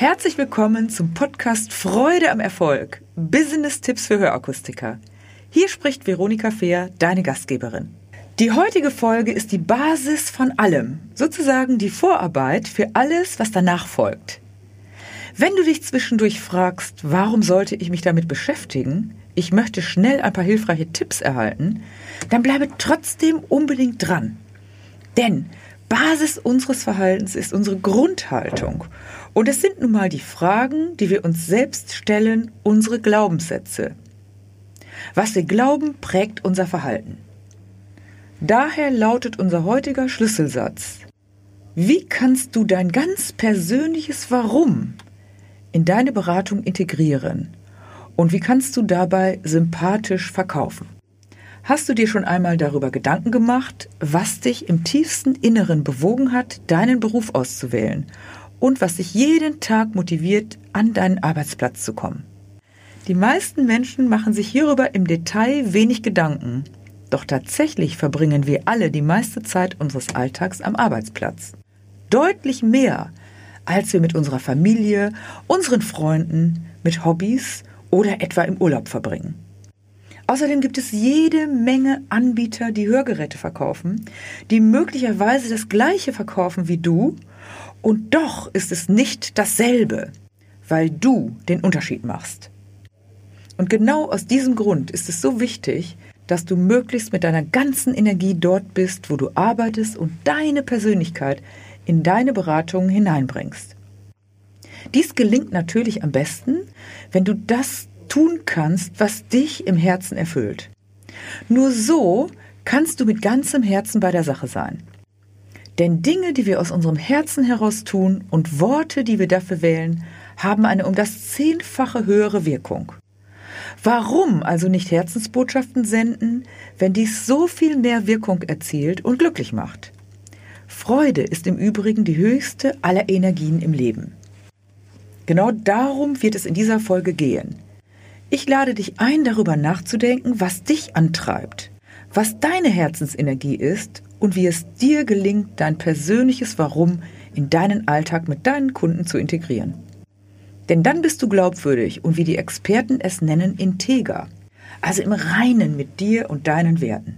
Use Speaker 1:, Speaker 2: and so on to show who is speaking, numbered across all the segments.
Speaker 1: Herzlich willkommen zum Podcast Freude am Erfolg. Business-Tipps für Hörakustiker. Hier spricht Veronika Fehr, deine Gastgeberin. Die heutige Folge ist die Basis von allem, sozusagen die Vorarbeit für alles, was danach folgt. Wenn du dich zwischendurch fragst, warum sollte ich mich damit beschäftigen, ich möchte schnell ein paar hilfreiche Tipps erhalten, dann bleibe trotzdem unbedingt dran. Denn Basis unseres Verhaltens ist unsere Grundhaltung. Und es sind nun mal die Fragen, die wir uns selbst stellen, unsere Glaubenssätze. Was wir glauben, prägt unser Verhalten. Daher lautet unser heutiger Schlüsselsatz. Wie kannst du dein ganz persönliches Warum in deine Beratung integrieren? Und wie kannst du dabei sympathisch verkaufen? Hast du dir schon einmal darüber Gedanken gemacht, was dich im tiefsten Inneren bewogen hat, deinen Beruf auszuwählen und was dich jeden Tag motiviert, an deinen Arbeitsplatz zu kommen. Die meisten Menschen machen sich hierüber im Detail wenig Gedanken, doch tatsächlich verbringen wir alle die meiste Zeit unseres Alltags am Arbeitsplatz. Deutlich mehr, als wir mit unserer Familie, unseren Freunden, mit Hobbys oder etwa im Urlaub verbringen. Außerdem gibt es jede Menge Anbieter, die Hörgeräte verkaufen, die möglicherweise das gleiche verkaufen wie du und doch ist es nicht dasselbe, weil du den Unterschied machst. Und genau aus diesem Grund ist es so wichtig, dass du möglichst mit deiner ganzen Energie dort bist, wo du arbeitest und deine Persönlichkeit in deine Beratungen hineinbringst. Dies gelingt natürlich am besten, wenn du das tun kannst, was dich im Herzen erfüllt. Nur so kannst du mit ganzem Herzen bei der Sache sein. Denn Dinge, die wir aus unserem Herzen heraus tun und Worte, die wir dafür wählen, haben eine um das zehnfache höhere Wirkung. Warum also nicht Herzensbotschaften senden, wenn dies so viel mehr Wirkung erzielt und glücklich macht? Freude ist im Übrigen die höchste aller Energien im Leben. Genau darum wird es in dieser Folge gehen. Ich lade dich ein, darüber nachzudenken, was dich antreibt, was deine Herzensenergie ist und wie es dir gelingt, dein persönliches Warum in deinen Alltag mit deinen Kunden zu integrieren. Denn dann bist du glaubwürdig und wie die Experten es nennen, integer, also im Reinen mit dir und deinen Werten.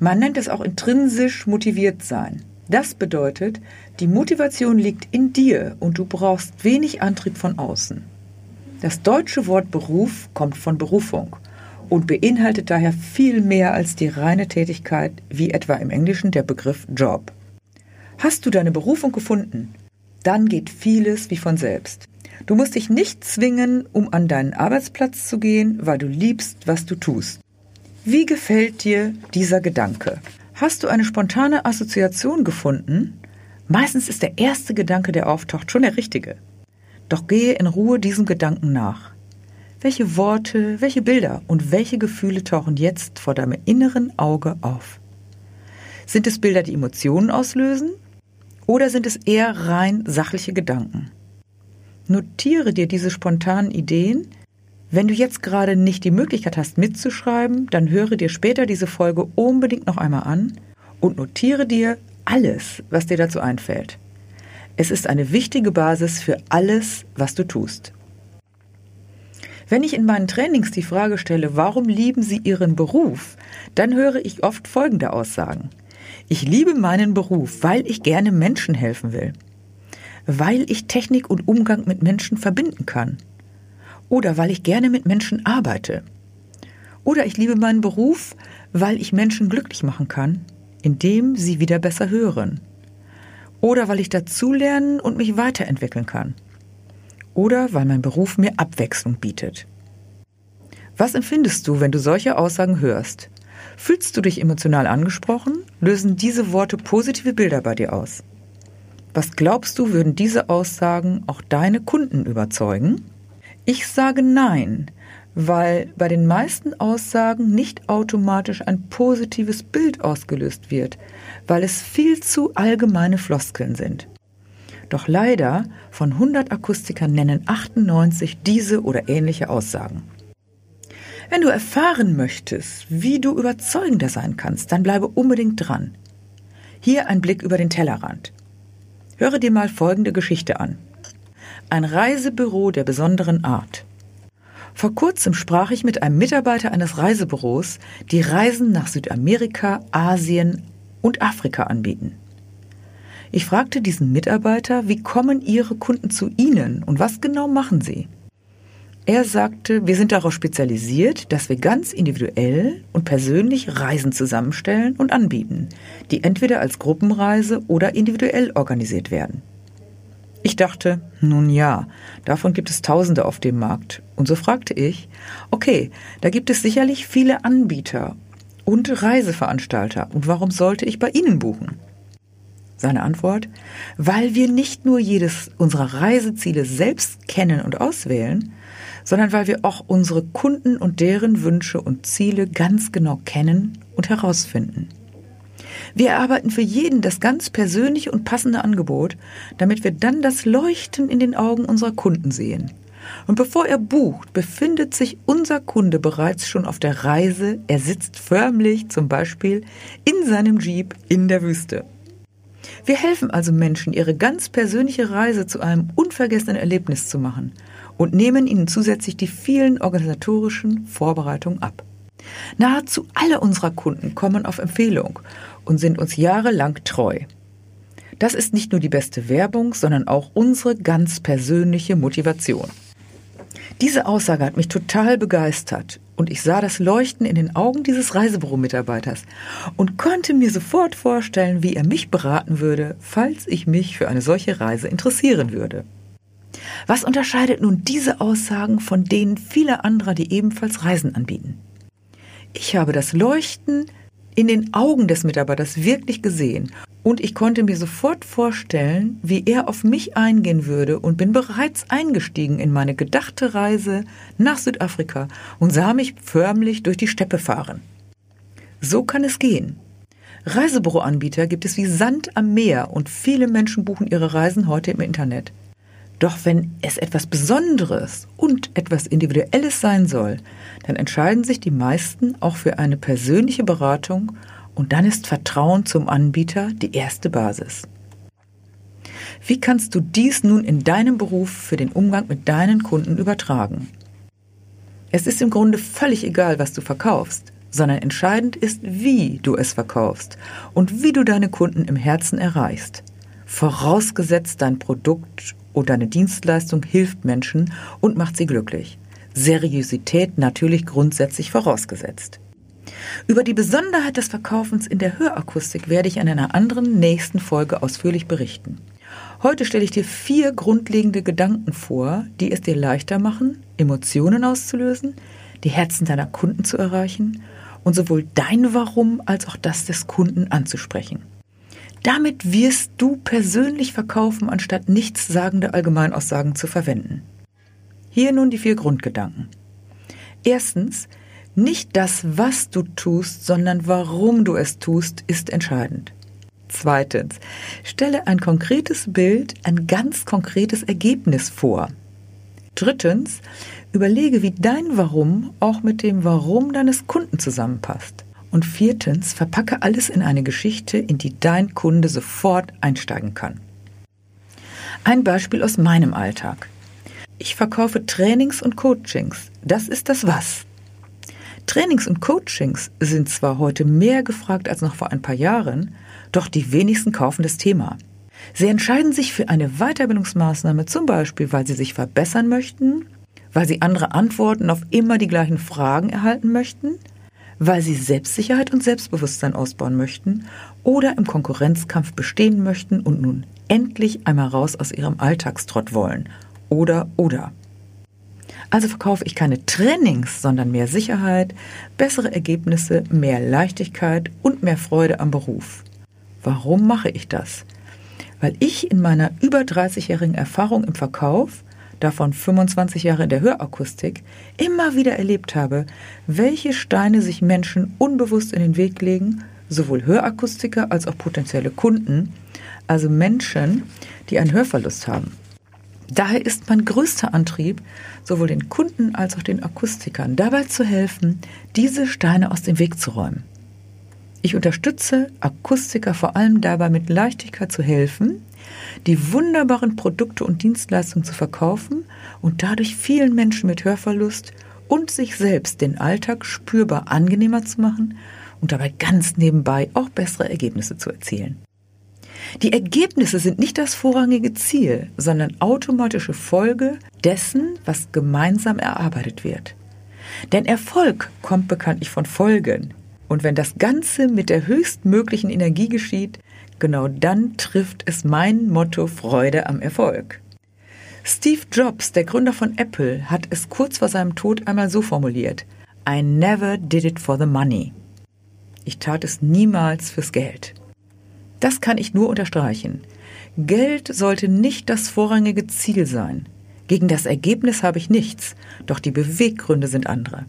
Speaker 1: Man nennt es auch intrinsisch motiviert sein. Das bedeutet, die Motivation liegt in dir und du brauchst wenig Antrieb von außen. Das deutsche Wort Beruf kommt von Berufung und beinhaltet daher viel mehr als die reine Tätigkeit, wie etwa im Englischen der Begriff Job. Hast du deine Berufung gefunden, dann geht vieles wie von selbst. Du musst dich nicht zwingen, um an deinen Arbeitsplatz zu gehen, weil du liebst, was du tust. Wie gefällt dir dieser Gedanke? Hast du eine spontane Assoziation gefunden? Meistens ist der erste Gedanke, der auftaucht, schon der richtige. Doch gehe in Ruhe diesem Gedanken nach. Welche Worte, welche Bilder und welche Gefühle tauchen jetzt vor deinem inneren Auge auf? Sind es Bilder, die Emotionen auslösen? Oder sind es eher rein sachliche Gedanken? Notiere dir diese spontanen Ideen. Wenn du jetzt gerade nicht die Möglichkeit hast mitzuschreiben, dann höre dir später diese Folge unbedingt noch einmal an und notiere dir alles, was dir dazu einfällt. Es ist eine wichtige Basis für alles, was du tust. Wenn ich in meinen Trainings die Frage stelle, warum lieben Sie Ihren Beruf, dann höre ich oft folgende Aussagen. Ich liebe meinen Beruf, weil ich gerne Menschen helfen will. Weil ich Technik und Umgang mit Menschen verbinden kann. Oder weil ich gerne mit Menschen arbeite. Oder ich liebe meinen Beruf, weil ich Menschen glücklich machen kann, indem sie wieder besser hören. Oder weil ich dazulernen und mich weiterentwickeln kann oder weil mein Beruf mir Abwechslung bietet. Was empfindest du, wenn du solche Aussagen hörst? Fühlst du dich emotional angesprochen? Lösen diese Worte positive Bilder bei dir aus? Was glaubst du, würden diese Aussagen auch deine Kunden überzeugen? Ich sage nein, weil bei den meisten Aussagen nicht automatisch ein positives Bild ausgelöst wird, weil es viel zu allgemeine Floskeln sind. Doch leider von 100 Akustikern nennen 98 diese oder ähnliche Aussagen. Wenn du erfahren möchtest, wie du überzeugender sein kannst, dann bleibe unbedingt dran. Hier ein Blick über den Tellerrand. Höre dir mal folgende Geschichte an. ein Reisebüro der besonderen Art. Vor kurzem sprach ich mit einem Mitarbeiter eines Reisebüros, die Reisen nach Südamerika, Asien und Afrika anbieten. Ich fragte diesen Mitarbeiter, wie kommen Ihre Kunden zu Ihnen und was genau machen Sie? Er sagte, wir sind darauf spezialisiert, dass wir ganz individuell und persönlich Reisen zusammenstellen und anbieten, die entweder als Gruppenreise oder individuell organisiert werden. Ich dachte, nun ja, davon gibt es Tausende auf dem Markt. Und so fragte ich, okay, da gibt es sicherlich viele Anbieter und Reiseveranstalter. Und warum sollte ich bei Ihnen buchen? Seine Antwort, weil wir nicht nur jedes unserer Reiseziele selbst kennen und auswählen, sondern weil wir auch unsere Kunden und deren Wünsche und Ziele ganz genau kennen und herausfinden. Wir erarbeiten für jeden das ganz persönliche und passende Angebot, damit wir dann das Leuchten in den Augen unserer Kunden sehen. Und bevor er bucht, befindet sich unser Kunde bereits schon auf der Reise. Er sitzt förmlich zum Beispiel in seinem Jeep in der Wüste. Wir helfen also Menschen, ihre ganz persönliche Reise zu einem unvergessenen Erlebnis zu machen und nehmen ihnen zusätzlich die vielen organisatorischen Vorbereitungen ab. Nahezu alle unserer Kunden kommen auf Empfehlung und sind uns jahrelang treu. Das ist nicht nur die beste Werbung, sondern auch unsere ganz persönliche Motivation. Diese Aussage hat mich total begeistert und ich sah das Leuchten in den Augen dieses Reisebüro-Mitarbeiters und konnte mir sofort vorstellen, wie er mich beraten würde, falls ich mich für eine solche Reise interessieren würde. Was unterscheidet nun diese Aussagen von denen vieler anderer, die ebenfalls Reisen anbieten? Ich habe das Leuchten in den Augen des Mitarbeiters wirklich gesehen und ich konnte mir sofort vorstellen, wie er auf mich eingehen würde und bin bereits eingestiegen in meine gedachte Reise nach Südafrika und sah mich förmlich durch die Steppe fahren. So kann es gehen. Reisebüroanbieter gibt es wie Sand am Meer und viele Menschen buchen ihre Reisen heute im Internet. Doch wenn es etwas Besonderes und etwas Individuelles sein soll, dann entscheiden sich die meisten auch für eine persönliche Beratung und dann ist Vertrauen zum Anbieter die erste Basis. Wie kannst du dies nun in deinem Beruf für den Umgang mit deinen Kunden übertragen? Es ist im Grunde völlig egal, was du verkaufst, sondern entscheidend ist, wie du es verkaufst und wie du deine Kunden im Herzen erreichst. Vorausgesetzt dein Produkt und deine Dienstleistung hilft Menschen und macht sie glücklich. Seriosität natürlich grundsätzlich vorausgesetzt. Über die Besonderheit des Verkaufens in der Hörakustik werde ich in einer anderen nächsten Folge ausführlich berichten. Heute stelle ich dir vier grundlegende Gedanken vor, die es dir leichter machen, Emotionen auszulösen, die Herzen deiner Kunden zu erreichen und sowohl dein Warum als auch das des Kunden anzusprechen. Damit wirst du persönlich verkaufen, anstatt nichtssagende Allgemeinaussagen zu verwenden. Hier nun die vier Grundgedanken. Erstens, nicht das, was du tust, sondern warum du es tust, ist entscheidend. Zweitens, stelle ein konkretes Bild, ein ganz konkretes Ergebnis vor. Drittens, überlege, wie dein Warum auch mit dem Warum deines Kunden zusammenpasst. Und viertens, verpacke alles in eine Geschichte, in die dein Kunde sofort einsteigen kann. Ein Beispiel aus meinem Alltag. Ich verkaufe Trainings und Coachings. Das ist das Was. Trainings und Coachings sind zwar heute mehr gefragt als noch vor ein paar Jahren, doch die wenigsten kaufen das Thema. Sie entscheiden sich für eine Weiterbildungsmaßnahme zum Beispiel, weil sie sich verbessern möchten, weil sie andere Antworten auf immer die gleichen Fragen erhalten möchten, weil sie Selbstsicherheit und Selbstbewusstsein ausbauen möchten oder im Konkurrenzkampf bestehen möchten und nun endlich einmal raus aus ihrem Alltagstrott wollen. Oder, oder. Also verkaufe ich keine Trainings, sondern mehr Sicherheit, bessere Ergebnisse, mehr Leichtigkeit und mehr Freude am Beruf. Warum mache ich das? Weil ich in meiner über 30-jährigen Erfahrung im Verkauf davon 25 Jahre in der Hörakustik, immer wieder erlebt habe, welche Steine sich Menschen unbewusst in den Weg legen, sowohl Hörakustiker als auch potenzielle Kunden, also Menschen, die einen Hörverlust haben. Daher ist mein größter Antrieb, sowohl den Kunden als auch den Akustikern dabei zu helfen, diese Steine aus dem Weg zu räumen. Ich unterstütze Akustiker vor allem dabei, mit Leichtigkeit zu helfen, die wunderbaren Produkte und Dienstleistungen zu verkaufen und dadurch vielen Menschen mit Hörverlust und sich selbst den Alltag spürbar angenehmer zu machen und dabei ganz nebenbei auch bessere Ergebnisse zu erzielen. Die Ergebnisse sind nicht das vorrangige Ziel, sondern automatische Folge dessen, was gemeinsam erarbeitet wird. Denn Erfolg kommt bekanntlich von Folgen. Und wenn das Ganze mit der höchstmöglichen Energie geschieht, genau dann trifft es mein Motto Freude am Erfolg. Steve Jobs, der Gründer von Apple, hat es kurz vor seinem Tod einmal so formuliert. I never did it for the money. Ich tat es niemals fürs Geld. Das kann ich nur unterstreichen. Geld sollte nicht das vorrangige Ziel sein. Gegen das Ergebnis habe ich nichts, doch die Beweggründe sind andere.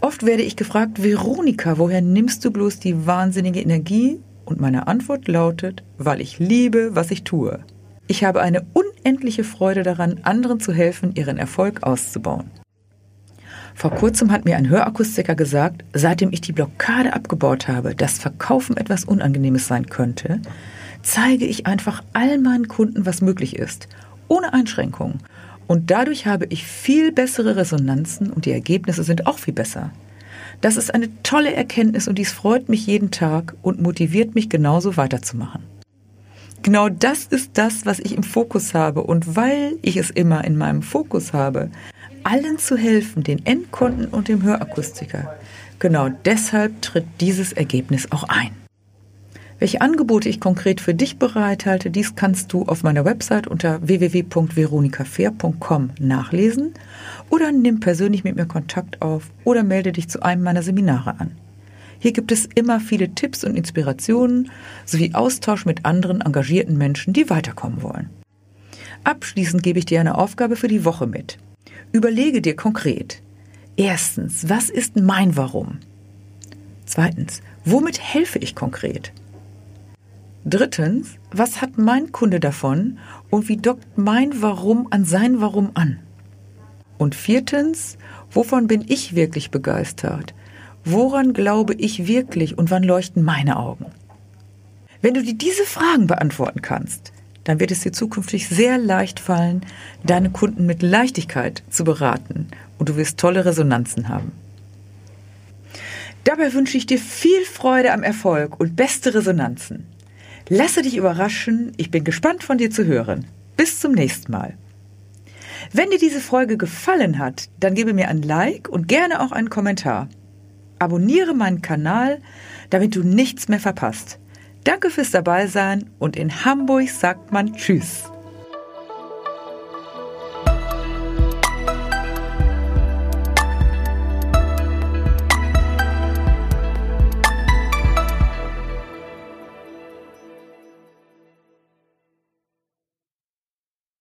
Speaker 1: Oft werde ich gefragt, Veronika, woher nimmst du bloß die wahnsinnige Energie? Und meine Antwort lautet, weil ich liebe, was ich tue. Ich habe eine unendliche Freude daran, anderen zu helfen, ihren Erfolg auszubauen. Vor kurzem hat mir ein Hörakustiker gesagt, seitdem ich die Blockade abgebaut habe, dass Verkaufen etwas Unangenehmes sein könnte, zeige ich einfach all meinen Kunden, was möglich ist, ohne Einschränkungen. Und dadurch habe ich viel bessere Resonanzen und die Ergebnisse sind auch viel besser. Das ist eine tolle Erkenntnis und dies freut mich jeden Tag und motiviert mich genauso weiterzumachen. Genau das ist das, was ich im Fokus habe und weil ich es immer in meinem Fokus habe, allen zu helfen, den Endkunden und dem Hörakustiker. Genau deshalb tritt dieses Ergebnis auch ein. Welche Angebote ich konkret für dich bereithalte, dies kannst du auf meiner Website unter www.veronikafair.com nachlesen oder nimm persönlich mit mir Kontakt auf oder melde dich zu einem meiner Seminare an. Hier gibt es immer viele Tipps und Inspirationen sowie Austausch mit anderen engagierten Menschen, die weiterkommen wollen. Abschließend gebe ich dir eine Aufgabe für die Woche mit. Überlege dir konkret. Erstens, was ist mein Warum? Zweitens, womit helfe ich konkret? Drittens, was hat mein Kunde davon und wie dockt mein Warum an sein Warum an? Und viertens, wovon bin ich wirklich begeistert? Woran glaube ich wirklich und wann leuchten meine Augen? Wenn du dir diese Fragen beantworten kannst, dann wird es dir zukünftig sehr leicht fallen, deine Kunden mit Leichtigkeit zu beraten und du wirst tolle Resonanzen haben. Dabei wünsche ich dir viel Freude am Erfolg und beste Resonanzen. Lasse dich überraschen, ich bin gespannt von dir zu hören. Bis zum nächsten Mal. Wenn dir diese Folge gefallen hat, dann gebe mir ein Like und gerne auch einen Kommentar. Abonniere meinen Kanal, damit du nichts mehr verpasst. Danke fürs Dabeisein und in Hamburg sagt man Tschüss.